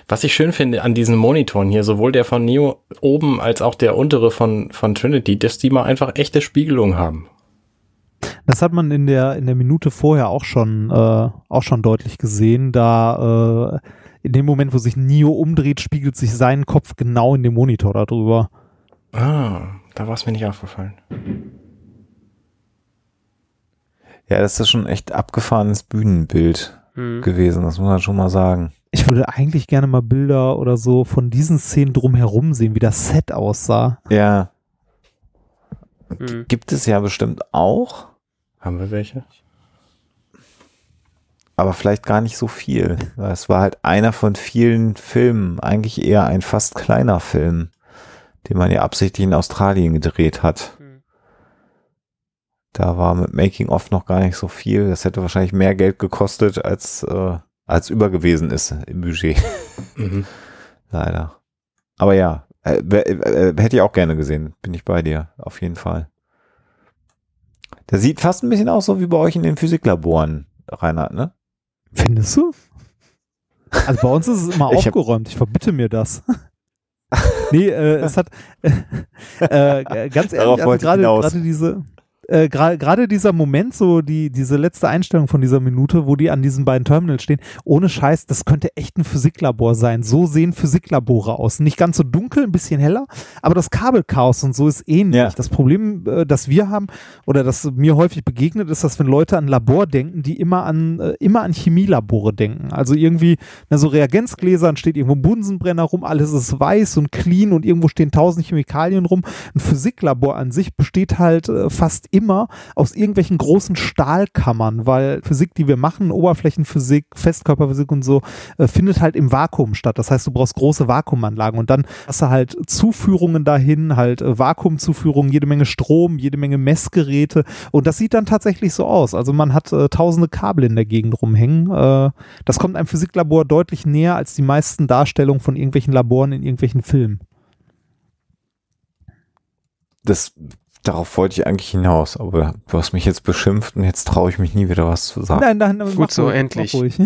Was ich schön finde an diesen Monitoren hier, sowohl der von Neo oben als auch der untere von, von Trinity, dass die mal einfach echte Spiegelung haben. Das hat man in der, in der Minute vorher auch schon, äh, auch schon deutlich gesehen. Da äh, in dem Moment, wo sich Neo umdreht, spiegelt sich sein Kopf genau in dem Monitor darüber. Ah, da war es mir nicht aufgefallen. Ja, das ist schon echt abgefahrenes Bühnenbild Hm. gewesen, das muss man schon mal sagen. Ich würde eigentlich gerne mal Bilder oder so von diesen Szenen drumherum sehen, wie das Set aussah. Ja, Hm. gibt es ja bestimmt auch, Haben wir welche? Aber vielleicht gar nicht so viel. Es war halt einer von vielen Filmen, eigentlich eher ein fast kleiner Film, den man ja absichtlich in Australien gedreht hat. Hm. Da war mit Making of noch gar nicht so viel. Das hätte wahrscheinlich mehr Geld gekostet, als, äh, als über gewesen ist im Budget. Mhm. Leider. Aber ja, äh, wär- äh, hätte ich auch gerne gesehen. Bin ich bei dir, auf jeden Fall. Der sieht fast ein bisschen aus, so wie bei euch in den Physiklaboren, Reinhard, ne? Findest du? Also bei uns ist es immer Ich aufgeräumt. Ich verbitte mir das. nee, äh, es hat äh, äh, ganz ehrlich, also gerade diese äh, gra- gerade dieser Moment, so die, diese letzte Einstellung von dieser Minute, wo die an diesen beiden Terminals stehen, ohne Scheiß, das könnte echt ein Physiklabor sein. So sehen Physiklabore aus. Nicht ganz so dunkel, ein bisschen heller, aber das Kabelchaos und so ist ähnlich. Ja. Das Problem, äh, das wir haben oder das mir häufig begegnet, ist, dass wenn Leute an Labor denken, die immer an, äh, immer an Chemielabore denken. Also irgendwie, na, so Reagenzgläsern steht irgendwo ein Bunsenbrenner rum, alles ist weiß und clean und irgendwo stehen tausend Chemikalien rum. Ein Physiklabor an sich besteht halt äh, fast immer aus irgendwelchen großen Stahlkammern, weil Physik, die wir machen, Oberflächenphysik, Festkörperphysik und so, äh, findet halt im Vakuum statt. Das heißt, du brauchst große Vakuumanlagen und dann hast du halt Zuführungen dahin, halt äh, Vakuumzuführungen, jede Menge Strom, jede Menge Messgeräte und das sieht dann tatsächlich so aus. Also man hat äh, tausende Kabel in der Gegend rumhängen. Äh, das kommt einem Physiklabor deutlich näher als die meisten Darstellungen von irgendwelchen Laboren in irgendwelchen Filmen. Das, darauf wollte ich eigentlich hinaus, aber du hast mich jetzt beschimpft und jetzt traue ich mich nie wieder was zu sagen. Nein, nein, nein, Gut so, ruhig, endlich.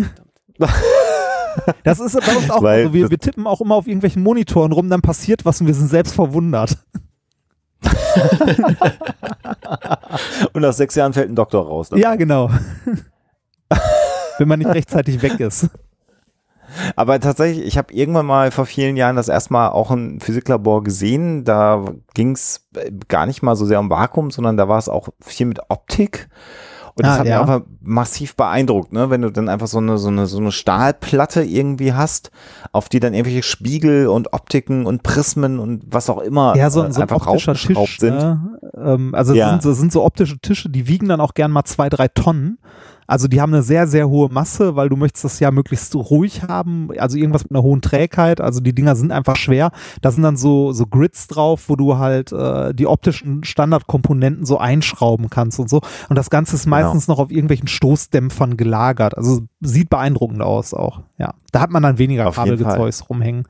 Das ist bei uns auch, Weil also wir, wir tippen auch immer auf irgendwelchen Monitoren rum, dann passiert was und wir sind selbst verwundert. Und nach sechs Jahren fällt ein Doktor raus. ne? Ja, genau. Wenn man nicht rechtzeitig weg ist. Aber tatsächlich, ich habe irgendwann mal vor vielen Jahren das erstmal auch ein Physiklabor gesehen. Da ging es gar nicht mal so sehr um Vakuum, sondern da war es auch viel mit Optik. Und das Ah, hat ja. mich einfach massiv beeindruckt, ne? wenn du dann einfach so eine, so, eine, so eine Stahlplatte irgendwie hast, auf die dann irgendwelche Spiegel und Optiken und Prismen und was auch immer Ja, so, äh, so ein einfach optischer raufgeschraubt Tisch. sind. Ne? Ähm, also Ja. das, sind, das sind so optische Tische, die wiegen dann auch gern mal zwei, drei Tonnen. Also die haben eine sehr, sehr hohe Masse, weil du möchtest das ja möglichst ruhig haben, also irgendwas mit einer hohen Trägheit. Also die Dinger sind einfach schwer. Da sind dann so, so Grids drauf, wo du halt äh, die optischen Standardkomponenten so einschrauben kannst und so. Und das Ganze ist meistens noch auf irgendwelchen Stoßdämpfern gelagert. Also sieht beeindruckend aus auch. Ja, da hat man dann weniger Auf. Kabelgezeugs rumhängen.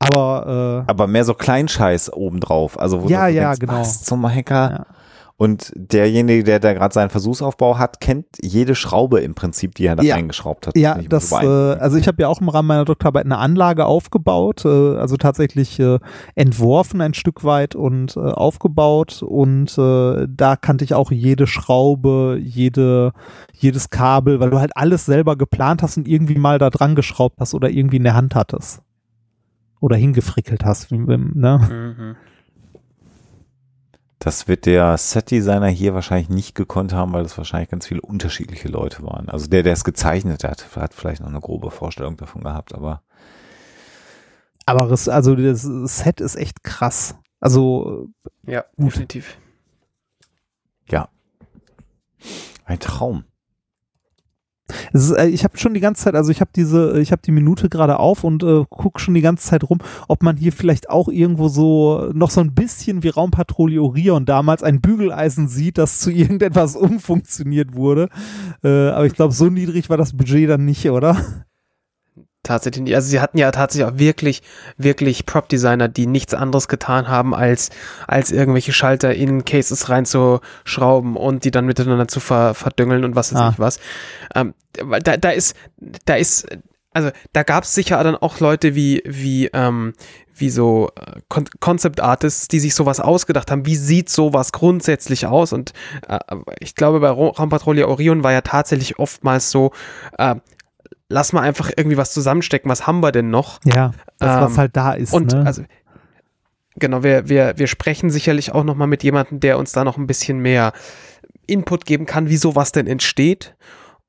Aber äh, Aber mehr so Kleinscheiß obendrauf. Also wo Ja, du ja, denkst, genau. was zum Hacker. Ja. Und derjenige, der da gerade seinen Versuchsaufbau hat, kennt jede Schraube im Prinzip, die er da Ja. eingeschraubt hat. Ja, das, äh, also ich habe ja auch im Rahmen meiner Doktorarbeit eine Anlage aufgebaut, äh, also tatsächlich äh, entworfen ein Stück weit und äh, aufgebaut und äh, da kannte ich auch jede Schraube, jede, jedes Kabel, weil du halt alles selber geplant hast und irgendwie mal da dran geschraubt hast oder irgendwie in der Hand hattest. Oder hingefrickelt hast, wie, wie- ne? Mhm. Das wird der Set-Designer hier wahrscheinlich nicht gekonnt haben, weil es wahrscheinlich ganz viele unterschiedliche Leute waren. Also der, der es gezeichnet hat, hat vielleicht noch eine grobe Vorstellung davon gehabt, aber Aber es, also das Set ist echt krass. Also Ja, Gut. definitiv. ja. Ein Traum. Ist, äh, ich habe schon die ganze Zeit, also ich habe diese, ich habe die Minute gerade auf und äh, gucke schon die ganze Zeit rum, ob man hier vielleicht auch irgendwo so noch so ein bisschen wie Raumpatrouille Orion damals ein Bügeleisen sieht, das zu irgendetwas umfunktioniert wurde. Äh, aber ich glaube, so niedrig war das Budget dann nicht, oder? Tatsächlich nicht. Also sie hatten ja tatsächlich auch wirklich, wirklich Prop-Designer, die nichts anderes getan haben, als, als irgendwelche Schalter in Cases reinzuschrauben und die dann miteinander zu ver, verdüngeln und was weiß Ah. ich was. Ähm, da, da ist, da ist, also da gab es sicher dann auch Leute wie, wie, ähm, wie so äh, Con Concept Artists, die sich sowas ausgedacht haben. Wie sieht sowas grundsätzlich aus? Und äh, ich glaube, bei Ra- Raumpatrouille Orion war ja tatsächlich oftmals so, äh, lass mal einfach irgendwie was zusammenstecken. Was haben wir denn noch? Ja, das, was Ähm, halt da ist. Und ne? also genau, wir, wir, wir sprechen sicherlich auch noch mal mit jemandem, der uns da noch ein bisschen mehr Input geben kann, wie sowas denn entsteht.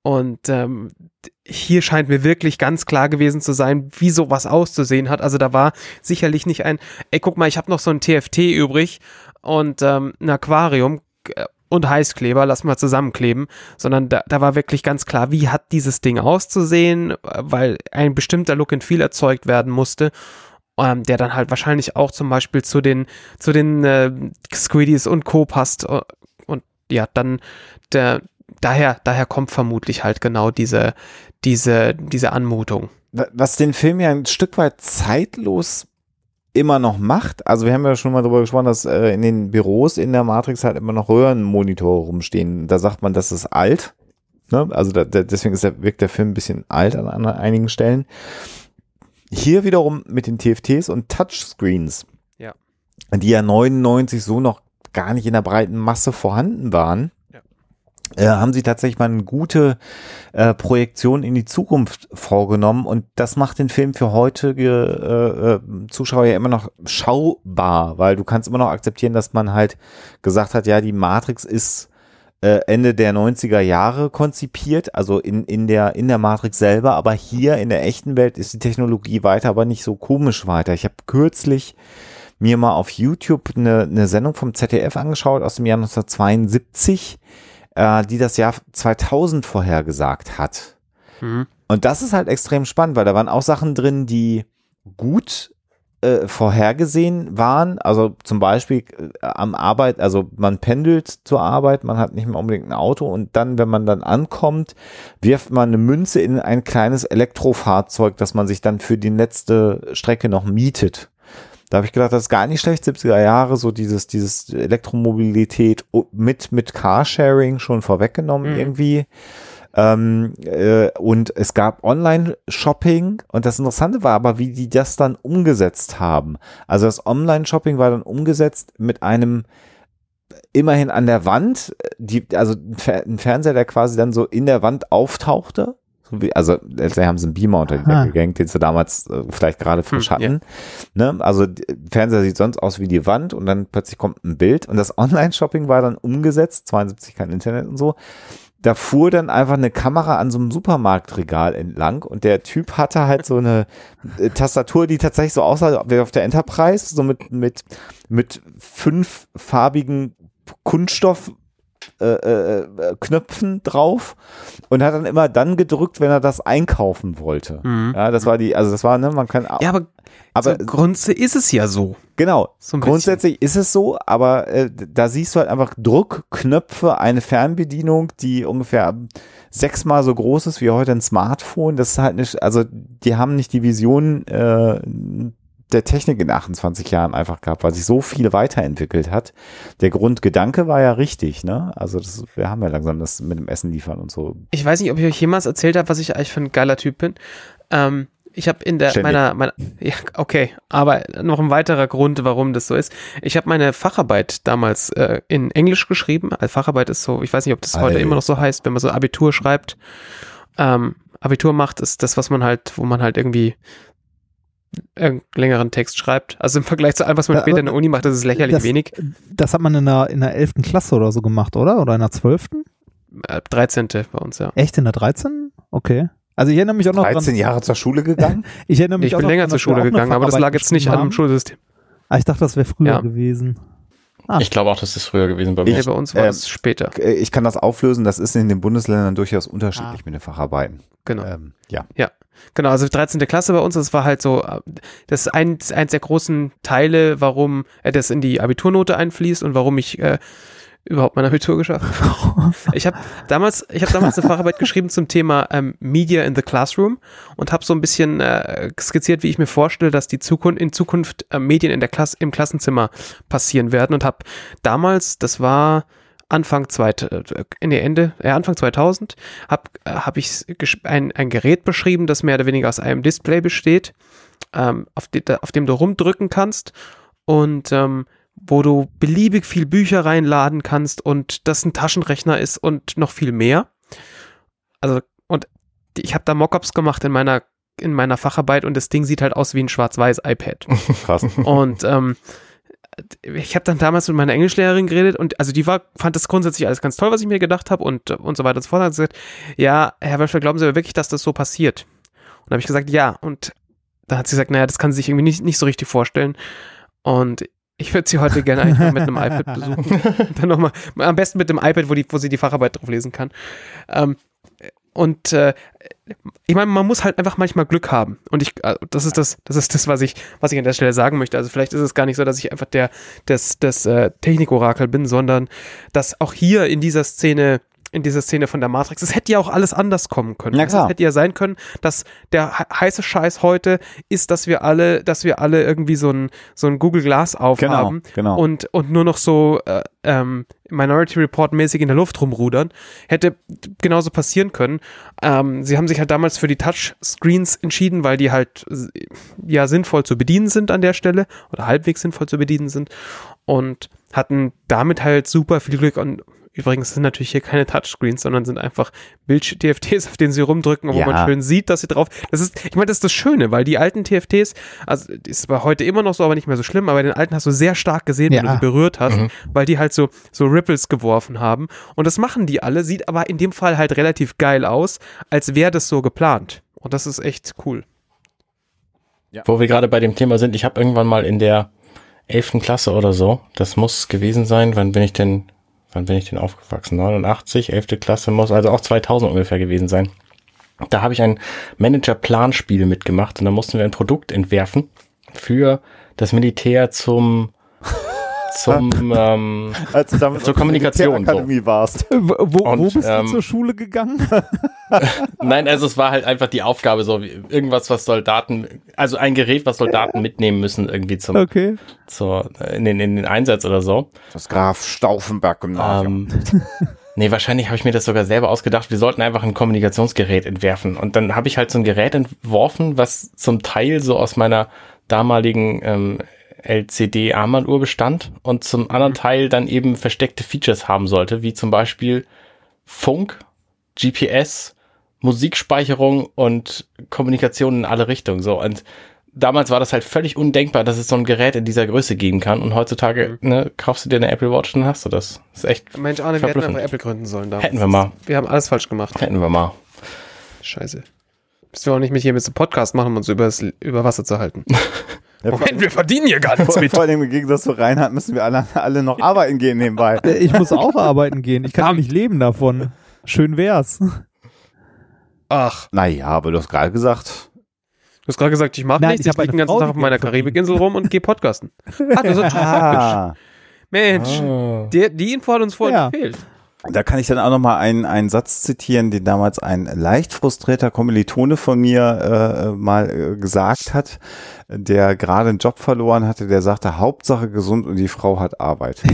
Und ähm, hier scheint mir wirklich ganz klar gewesen zu sein, wie sowas auszusehen hat. Also da war sicherlich nicht ein, ey, guck mal, ich habe noch so ein TFT übrig und ähm, ein Aquarium äh, und Heißkleber, lass mal zusammenkleben, sondern da, da war wirklich ganz klar, wie hat dieses Ding auszusehen, weil ein bestimmter Look and Feel erzeugt werden musste ähm, der dann halt wahrscheinlich auch zum Beispiel zu den, zu den äh, Squiddies und Co. passt. äh, Und ja, dann der, daher, daher kommt vermutlich halt genau diese, diese, diese Anmutung. Wa- was den Film ja ein Stück weit zeitlos immer noch macht. Also wir haben ja schon mal darüber gesprochen, dass äh, in den Büros in der Matrix halt immer noch Röhrenmonitore rumstehen. Da sagt man, das ist alt. Ne? Also da, da, deswegen ist der, wirkt der Film ein bisschen alt an, an einigen Stellen. Hier wiederum mit den TFTs und Touchscreens, Ja. die ja 99 so noch gar nicht in der breiten Masse vorhanden waren. Äh, haben sie tatsächlich mal eine gute äh, Projektion in die Zukunft vorgenommen und das macht den Film für heutige äh, äh, Zuschauer ja immer noch schaubar, weil du kannst immer noch akzeptieren, dass man halt gesagt hat, ja, die Matrix ist äh, Ende der 90er Jahre konzipiert, also in, in, der, in der Matrix selber, aber hier in der echten Welt ist die Technologie weiter, aber nicht so komisch weiter. Ich habe kürzlich mir mal auf YouTube eine, eine Sendung vom ZDF angeschaut aus dem Jahr 1972, äh, die das Jahr 2000 vorhergesagt hat. Mhm. Und das ist halt extrem spannend, weil da waren auch Sachen drin, die gut äh, vorhergesehen waren. Also zum Beispiel äh, am Arbeit, also man pendelt zur Arbeit, man hat nicht mehr unbedingt ein Auto und dann, wenn man dann ankommt, wirft man eine Münze in ein kleines Elektrofahrzeug, das man sich dann für die letzte Strecke noch mietet. Da habe ich gedacht, das ist gar nicht schlecht, 70er Jahre, so dieses, dieses Elektromobilität mit, mit Carsharing schon vorweggenommen Mhm. irgendwie. Ähm, äh, und es gab Online-Shopping und das Interessante war aber, wie die das dann umgesetzt haben. Also das Online-Shopping war dann umgesetzt mit einem immerhin an der Wand, die, also ein Fernseher, der quasi dann so in der Wand auftauchte. So wie, also letztendlich haben sie einen Beamer unter die. Decke gehängt, den sie damals äh, vielleicht gerade frisch Hm, hatten. Ne? Also Fernseher sieht sonst aus wie die Wand und dann plötzlich kommt ein Bild und das Online-Shopping war dann umgesetzt, 72 kein Internet und so. Da fuhr dann einfach eine Kamera an so einem Supermarktregal entlang und der Typ hatte halt so eine äh, Tastatur, die tatsächlich so aussah wie auf der Enterprise, so mit, mit, mit fünf farbigen Kunststoff äh, äh, äh, Knöpfen drauf und hat dann immer dann gedrückt, wenn er das einkaufen wollte. Mhm. Ja, das war die, also das war, ne, man kann, Ja, aber, aber so Grunde ist es ja so. genau, So ein bisschen. grundsätzlich ist es so, aber äh, da siehst du halt einfach Druckknöpfe, eine Fernbedienung, die ungefähr sechsmal so groß ist wie heute ein Smartphone. Das ist halt nicht, also die haben nicht die Vision äh, der Technik in 28 Jahren einfach gehabt, weil sich so viel weiterentwickelt hat. Der Grundgedanke war ja richtig, ne? Also das, wir haben ja langsam das mit dem Essen liefern und so. Ich weiß nicht, ob ich euch jemals erzählt habe, was ich eigentlich für ein geiler Typ bin. Ähm, ich habe in der Ständig. meiner, meiner ja, okay, aber noch ein weiterer Grund, warum das so ist. Ich habe meine Facharbeit damals äh, in Englisch geschrieben. Also Facharbeit ist so, ich weiß nicht, ob das heute Ei. immer noch so heißt, wenn man so Abitur schreibt. Ähm, Abitur macht, ist das, was man halt, wo man halt irgendwie längeren Text schreibt. Also im Vergleich zu allem, was man Ja, später in der Uni macht, das ist lächerlich das, wenig. Das hat man in der, in der 11. Klasse oder so gemacht, oder? Oder in der 12.? Äh, 13. bei uns, ja. Echt in der 13? Okay. Also ich erinnere mich auch noch 13 dran, Jahre zur Schule gegangen? ich erinnere mich Ich auch bin noch länger dran, zur Schule gegangen, aber das lag jetzt nicht geschrieben an dem haben. Schulsystem. Ah, ich dachte, das wäre früher Ja. gewesen. Ah. Ich glaube auch, das ist früher gewesen bei mir. Nee, Ich- bei uns war äh, es später. Äh, Ich kann das auflösen, das ist in den Bundesländern durchaus unterschiedlich Ah. mit den Facharbeiten. Genau. Ähm, ja. Genau, also 13. Klasse bei uns, das war halt so, das ist ein, eins der großen Teile, warum äh, das in die Abiturnote einfließt und warum ich äh, überhaupt mein Abitur geschafft. ich habe damals, ich habe damals eine Facharbeit geschrieben zum Thema ähm, Media in the Classroom und habe so ein bisschen äh, skizziert, wie ich mir vorstelle, dass die Zukunft in Zukunft äh, Medien in der Klasse im Klassenzimmer passieren werden und habe damals, das war Anfang zweit, äh, nee, Ende, äh, Anfang 2000 habe äh, hab ich ein, ein Gerät beschrieben, das mehr oder weniger aus einem Display besteht, ähm, auf, de, auf dem du rumdrücken kannst und ähm, wo du beliebig viel Bücher reinladen kannst und das ein Taschenrechner ist und noch viel mehr. Also, und ich habe da Mockups gemacht in meiner, in meiner Facharbeit und das Ding sieht halt aus wie ein schwarz-weiß iPad. Krass. Und ähm, ich habe dann damals mit meiner Englischlehrerin geredet und also die war, fand das grundsätzlich alles ganz toll, was ich mir gedacht habe und, und so weiter und so fort. Hat gesagt, ja, Herr Wölfer, glauben Sie aber wirklich, dass das so passiert? Und habe ich gesagt, ja. Und da hat sie gesagt, naja, das kann sie sich irgendwie nicht, nicht so richtig vorstellen. Und ich würde sie heute gerne einfach mit einem iPad besuchen. Dann noch mal, am besten mit dem iPad, wo, die, wo sie die Facharbeit drauf lesen kann. Ähm, und äh, ich meine, man muss halt einfach manchmal Glück haben. Und ich, äh, das ist das, das ist das, was ich, was ich an der Stelle sagen möchte. Also vielleicht ist es gar nicht so, dass ich einfach der, das, das äh, Technikorakel bin, sondern dass auch hier in dieser Szene in dieser Szene von der Matrix. Es hätte ja auch alles anders kommen können. Es hätte ja sein können, dass der he- heiße Scheiß heute ist, dass wir alle, dass wir alle irgendwie so ein, so ein Google Glass aufhaben genau. und, und nur noch so äh, ähm, Minority Report mäßig in der Luft rumrudern. Hätte genauso passieren können. Ähm, sie haben sich halt damals für die Touchscreens entschieden, weil die halt äh, ja sinnvoll zu bedienen sind an der Stelle oder halbwegs sinnvoll zu bedienen sind und hatten damit halt super viel Glück und Übrigens sind natürlich hier keine Touchscreens, sondern sind einfach Bildsch-TFTs, auf denen sie rumdrücken, wo Ja. man schön sieht, dass sie drauf. Das ist, ich meine, das ist das Schöne, weil die alten TFTs, also das ist bei heute immer noch so, aber nicht mehr so schlimm, aber den alten hast du sehr stark gesehen, wenn Ja. du sie berührt hast, weil die halt so, so Ripples geworfen haben. Und das machen die alle, sieht aber in dem Fall halt relativ geil aus, als wäre das so geplant. Und das ist echt cool. Wo wir gerade bei dem Thema sind, ich habe irgendwann mal in der 11. Klasse oder so, das muss gewesen sein, wann bin ich denn, wann bin ich denn aufgewachsen? 89, 11. Klasse muss also auch 2000 ungefähr gewesen sein. Da habe ich ein Manager-Planspiel mitgemacht und da mussten wir ein Produkt entwerfen für das Militär zum zum ähm, Als du damit Zur Kommunikation, Militärakademie warst. Wo, wo, wo Und, bist du ähm, zur Schule gegangen? Nein, also es war halt einfach die Aufgabe, so wie irgendwas, was Soldaten, also ein Gerät, was Soldaten mitnehmen müssen, irgendwie zum, Okay. zur, in, den, in den Einsatz oder so. Das Graf Stauffenberg Gymnasium. Ähm, nee, wahrscheinlich habe ich mir das sogar selber ausgedacht. Wir sollten einfach ein Kommunikationsgerät entwerfen. Und dann habe ich halt so ein Gerät entworfen, was zum Teil so aus meiner damaligen ähm, LCD-Armbanduhr bestand und zum anderen Teil dann eben versteckte Features haben sollte, wie zum Beispiel Funk, GPS, Musikspeicherung und Kommunikation in alle Richtungen. So und damals war das halt völlig undenkbar, dass es so ein Gerät in dieser Größe geben kann. Und heutzutage ne, kaufst du dir eine Apple Watch und dann hast du das. Das ist echt Mensch, Arne, wir hätten einfach Apple gründen sollen damals. Hätten wir mal. Wir haben alles falsch gemacht. hätten wir mal. Scheiße. Müssen wir auch nicht mit hier mit so Podcast machen, um uns übers, über Wasser zu halten. Ja, Moment, wir verdienen hier gar nichts vor, mit. vor allem im Gegensatz zu Reinhard müssen wir alle, alle noch arbeiten gehen nebenbei. Ich muss auch arbeiten gehen. Ich kann nicht leben davon. Schön wär's. Ach, Naja, aber du hast gerade gesagt, du hast gerade gesagt, ich mache nichts, ich ich, liege den ganzen Frau, Tag auf meiner. Karibikinsel rum und gehe podcasten. Ah, das ist praktisch. ah, Mensch, Oh. die, die Info hat uns vorhin Ja. gefehlt. Da kann ich dann auch noch mal einen, einen Satz zitieren, den damals ein leicht frustrierter Kommilitone von mir äh, mal äh, gesagt hat, der gerade einen Job verloren hatte, der sagte, Hauptsache gesund und die Frau hat Arbeit.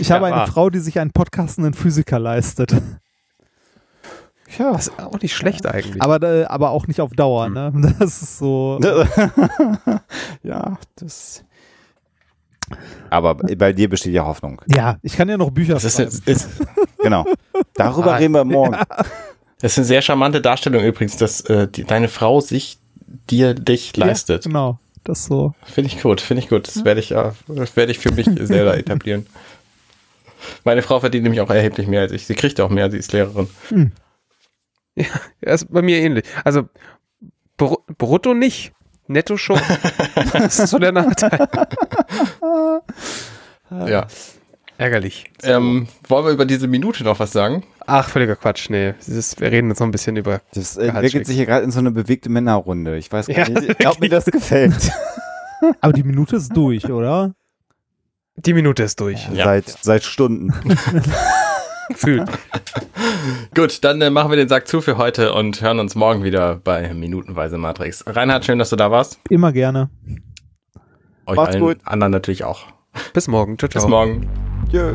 Ich habe wahr. eine Frau, die sich einen podcastenden Physiker leistet. Ja. Das ist auch nicht schlecht eigentlich. Aber, äh, aber auch nicht auf Dauer, ne? Das ist so. ja, das. Aber bei dir besteht ja Hoffnung. Ja, ich kann ja noch Bücher Das ist, schreiben. jetzt- ist, Genau. Darüber Ah, reden wir morgen. das ist eine sehr charmante Darstellung übrigens, dass äh, die, deine Frau sich dir dich leistet. Ja, genau. Das so. Finde ich gut, finde ich gut. Das werde ich, äh, das werde ich für mich selber etablieren. Meine Frau verdient nämlich auch erheblich mehr als ich. Sie kriegt auch mehr, sie ist Lehrerin. Ja, ist bei mir ähnlich. Also Bru- brutto nicht, netto schon. das ist so der Nachteil. Ja. Ärgerlich. Ähm, wollen wir über diese Minute noch was sagen? Ach, völliger Quatsch, nee. Dieses, wir reden jetzt noch ein bisschen über. Das äh, entwickelt sich hier gerade in so eine bewegte Männerrunde. Ich weiß gar Ja, nicht, ob mir das gefällt. Aber die Minute ist durch, oder? Die Minute ist durch. Ja. Seit, seit Stunden. Gefühlt. Gut, dann äh, machen wir den Sack zu für heute und hören uns morgen wieder bei Minutenweise Matrix. Reinhard, schön, dass du da warst. Immer gerne. Euch Macht's allen gut. anderen natürlich auch. Bis morgen. Ciao, ciao. Bis morgen. Tschö.